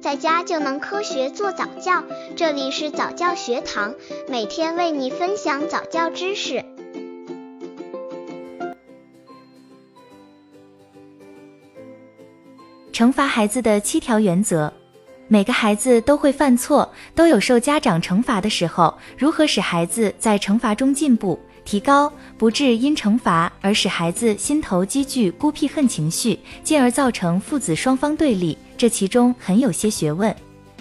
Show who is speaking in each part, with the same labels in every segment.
Speaker 1: 在家就能科学做早教。这里是早教学堂，每天为你分享早教知识。
Speaker 2: 惩罚孩子的七条原则。每个孩子都会犯错，都有受家长惩罚的时候。如何使孩子在惩罚中进步？提高，不致因惩罚而使孩子心头积聚孤僻恨情绪，进而造成父子双方对立，这其中很有些学问。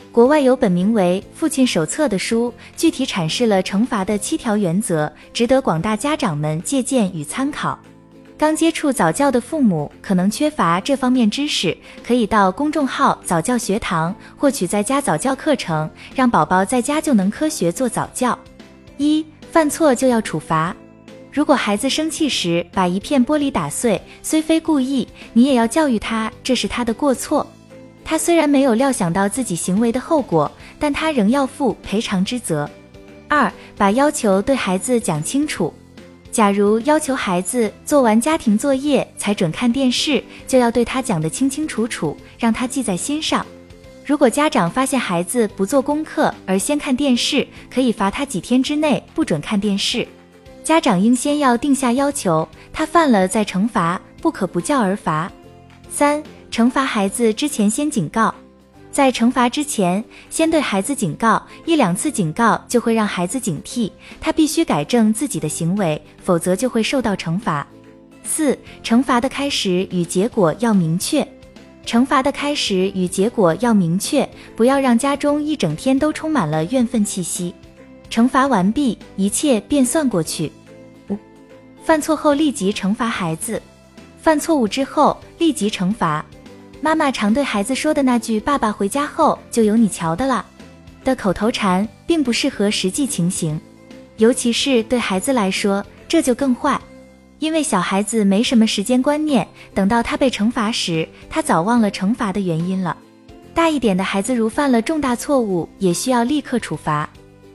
Speaker 2: 国外有本名为《父亲手册》的书，具体阐释了惩罚的七条原则，值得广大家长们借鉴与参考。刚接触早教的父母可能缺乏这方面知识，可以到公众号早教学堂获取在家早教课程，让宝宝在家就能科学做早教。一犯错就要处罚。如果孩子生气时把一片玻璃打碎，虽非故意，你也要教育他这是他的过错。他虽然没有料想到自己行为的后果，但他仍要负赔偿之责。二，把要求对孩子讲清楚。假如要求孩子做完家庭作业才准看电视，就要对他讲得清清楚楚，让他记在心上。如果家长发现孩子不做功课而先看电视，可以罚他几天之内不准看电视。家长应先要定下要求，他犯了再惩罚，不可不教而罚。三、惩罚孩子之前先警告，在惩罚之前先对孩子警告一两次，警告就会让孩子警惕，他必须改正自己的行为，否则就会受到惩罚。四、惩罚的开始与结果要明确。惩罚的开始与结果要明确，不要让家中一整天都充满了怨愤气息。惩罚完毕，一切便算过去。五，犯错后立即惩罚孩子。犯错误之后立即惩罚。妈妈常对孩子说的那句“爸爸回家后就有你瞧的了”的口头禅，并不适合实际情形，尤其是对孩子来说，这就更坏。因为小孩子没什么时间观念，等到他被惩罚时，他早忘了惩罚的原因了。大一点的孩子如犯了重大错误，也需要立刻处罚。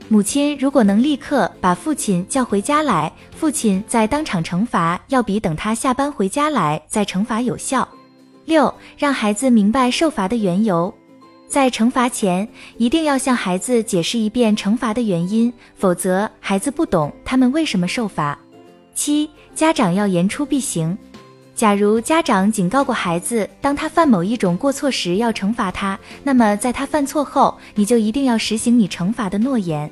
Speaker 2: 母亲如果能立刻把父亲叫回家来，父亲在当场惩罚，要比等他下班回家来再惩罚有效。六，让孩子明白受罚的缘由，在惩罚前一定要向孩子解释一遍惩罚的原因，否则孩子不懂他们为什么受罚。七，家长要言出必行。假如家长警告过孩子，当他犯某一种过错时要惩罚他，那么在他犯错后，你就一定要实行你惩罚的诺言。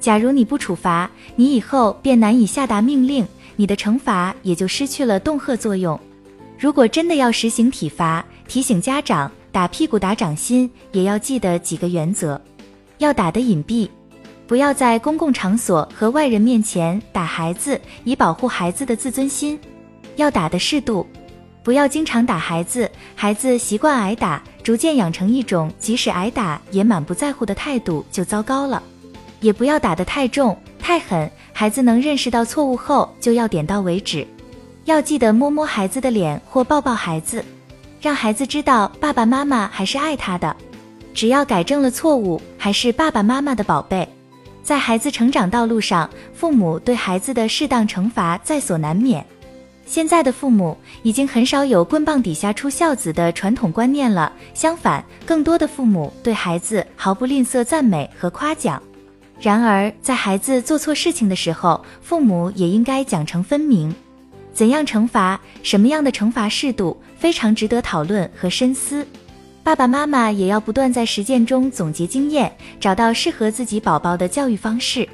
Speaker 2: 假如你不处罚，你以后便难以下达命令，你的惩罚也就失去了恫吓作用。如果真的要实行体罚，提醒家长打屁股打掌心，也要记得几个原则：要打得隐蔽。不要在公共场所和外人面前打孩子，以保护孩子的自尊心。要打的适度，不要经常打孩子。孩子习惯挨打，逐渐养成一种即使挨打也满不在乎的态度，就糟糕了。也不要打得太重、太狠，孩子能认识到错误后就要点到为止。要记得摸摸孩子的脸或抱抱孩子，让孩子知道爸爸妈妈还是爱他的。只要改正了错误，还是爸爸妈妈的宝贝。在孩子成长道路上，父母对孩子的适当惩罚在所难免。现在的父母已经很少有棍棒底下出孝子的传统观念了，相反，更多的父母对孩子毫不吝啬赞美和夸奖。然而，在孩子做错事情的时候，父母也应该奖惩分明。怎样惩罚，什么样的惩罚适度，非常值得讨论和深思。爸爸妈妈也要不断在实践中总结经验，找到适合自己宝宝的教育方式。